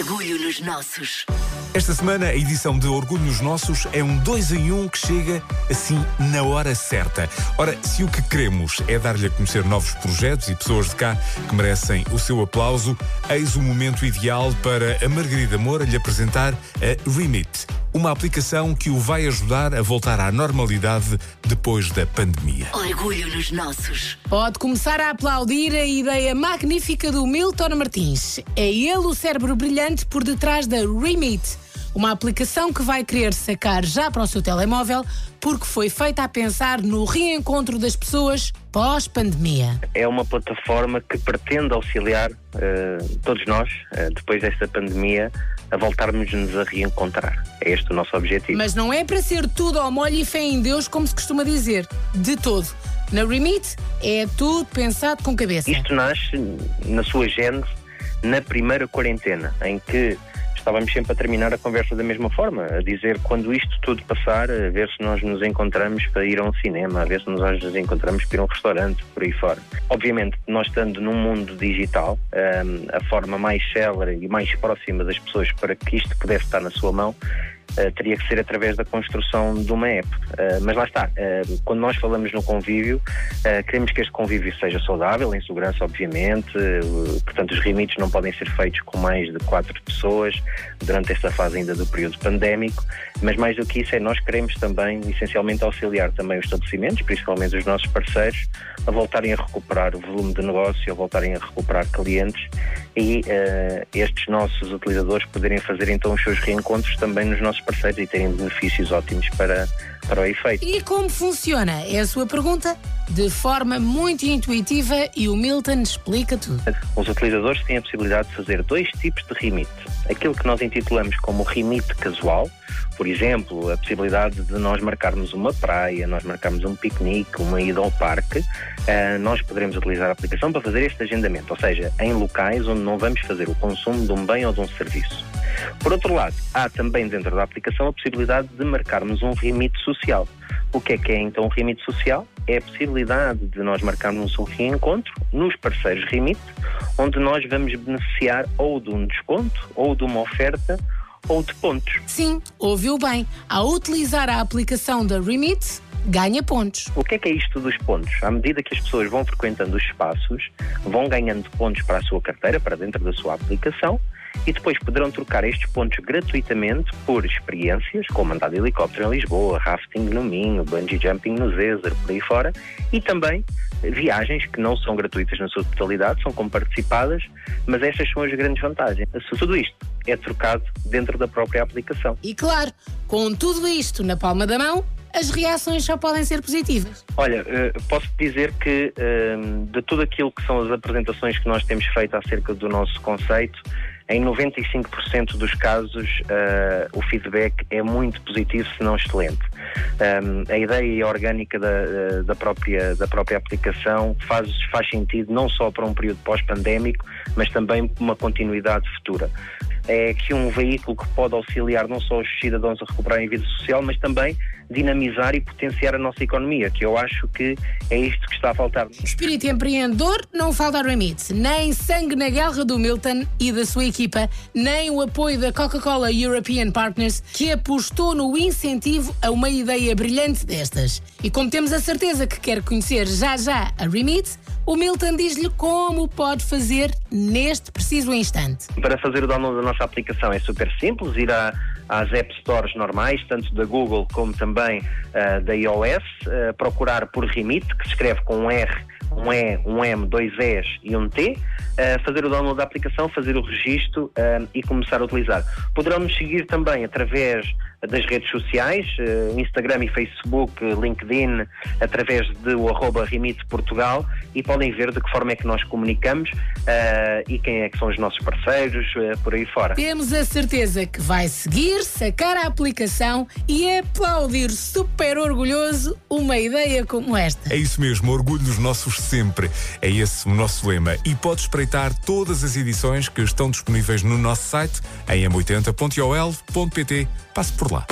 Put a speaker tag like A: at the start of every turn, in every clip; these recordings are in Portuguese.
A: Orgulho nos nossos.
B: Esta semana, a edição de Orgulho nos Nossos é um dois em um que chega assim na hora certa. Ora, se o que queremos é dar-lhe a conhecer novos projetos e pessoas de cá que merecem o seu aplauso, eis o momento ideal para a Margarida Moura lhe apresentar a Remit, uma aplicação que o vai ajudar a voltar à normalidade depois da pandemia.
A: Orgulho nos nossos.
C: Pode começar a aplaudir a ideia magnífica do Milton Martins. É ele o cérebro brilhante por detrás da Remit, uma aplicação que vai querer sacar já para o seu telemóvel porque foi feita a pensar no reencontro das pessoas pós-pandemia.
D: é uma plataforma que pretende auxiliar eh, todos nós, eh, depois desta pandemia, a voltarmos-nos a reencontrar. É este o nosso objetivo.
C: Mas não é para ser tudo ao molho e fé em Deus, como se costuma dizer. De todo. Na Remit é tudo pensado com cabeça.
D: Isto nasce, na sua gênese, na primeira quarentena, em que estávamos sempre a terminar a conversa da mesma forma, a dizer quando isto tudo passar, a ver se nós nos encontramos para ir a um cinema, a ver se nós nos encontramos para ir a um restaurante, por aí fora. Obviamente, nós estando num mundo digital, hum, a forma mais célere e mais próxima das pessoas para que isto pudesse estar na sua mão, teria que ser através da construção de uma app. Uh, mas lá está, uh, quando nós falamos no convívio, queremos que este convívio seja saudável, em segurança, obviamente. portanto, os limites não podem ser feitos com mais de quatro pessoas durante esta fase ainda do período pandémico. Mas mais do que isso, é nós queremos também, essencialmente, auxiliar também os estabelecimentos, principalmente os nossos parceiros, a voltarem a recuperar o volume de negócio, a voltarem a recuperar clientes e estes nossos utilizadores poderem fazer então os seus reencontros também nos nossos parceiros e terem benefícios ótimos para, para o efeito.
C: E como funciona? É a sua pergunta? De forma muito intuitiva e o Milton explica tudo.
D: Os utilizadores têm a possibilidade de fazer dois tipos de remit. Aquilo que nós intitulamos como remit casual, por exemplo, a possibilidade de nós marcarmos uma praia, nós marcarmos um piquenique, uma ida ao parque, uh, nós poderemos utilizar a aplicação para fazer este agendamento, ou seja, em locais onde não vamos fazer o consumo de um bem ou de um serviço. Por outro lado, há também dentro da aplicação a possibilidade de marcarmos um remit social. O que é que é então um remit social? É a possibilidade de nós marcarmos um reencontro nos parceiros remit, onde nós vamos beneficiar ou de um desconto, ou de uma oferta, ou de pontos.
C: Sim, ouviu bem. Ao utilizar a aplicação da Remit, ganha pontos.
D: O que é que é isto dos pontos? À medida que as pessoas vão frequentando os espaços, vão ganhando pontos para a sua carteira, para dentro da sua aplicação, e depois poderão trocar estes pontos gratuitamente por experiências, como andar de helicóptero em Lisboa, rafting no Minho, bungee jumping no Zezer, por aí fora, e também viagens que não são gratuitas na sua totalidade, são como participadas, mas estas são as grandes vantagens. Tudo isto é trocado dentro da própria aplicação.
C: E claro, com tudo isto na palma da mão, as reações só podem ser positivas.
D: Olha, posso dizer que de tudo aquilo que são as apresentações que nós temos feito acerca do nosso conceito, em 95% dos casos uh, o feedback é muito positivo, se não excelente. Um, a ideia orgânica da, da, própria, da própria aplicação faz, faz sentido não só para um período pós-pandémico, mas também para uma continuidade futura é que um veículo que pode auxiliar não só os cidadãos a recuperarem vida social, mas também dinamizar e potenciar a nossa economia, que eu acho que é isto que está a faltar.
C: Espírito empreendedor não falta a Remit, nem sangue na guerra do Milton e da sua equipa, nem o apoio da Coca-Cola European Partners, que apostou no incentivo a uma ideia brilhante destas. E como temos a certeza que quer conhecer já já a Remit, o Milton diz-lhe como pode fazer neste preciso instante.
D: Para fazer o download da nossa aplicação é super simples, ir a, às App Stores normais, tanto da Google como também uh, da iOS, uh, procurar por Remit, que se escreve com R, um E, um M, dois Es e um T, uh, fazer o download da aplicação, fazer o registro e começar a utilizar. Poderão nos seguir também através das redes sociais, Instagram e Facebook, LinkedIn, através do arroba Remite Portugal e podem ver de que forma é que nós comunicamos uh, e quem é que são os nossos parceiros, uh, por aí fora.
C: Temos a certeza que vai seguir, sacar a aplicação e aplaudir super orgulhoso uma ideia como esta.
B: É isso mesmo, orgulho dos nossos sempre. É esse o nosso lema. E pode espreitar todas as edições que estão disponíveis no nosso site em m80.ol.pt. Passe por lá.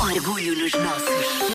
A: Orgulho nos nossos.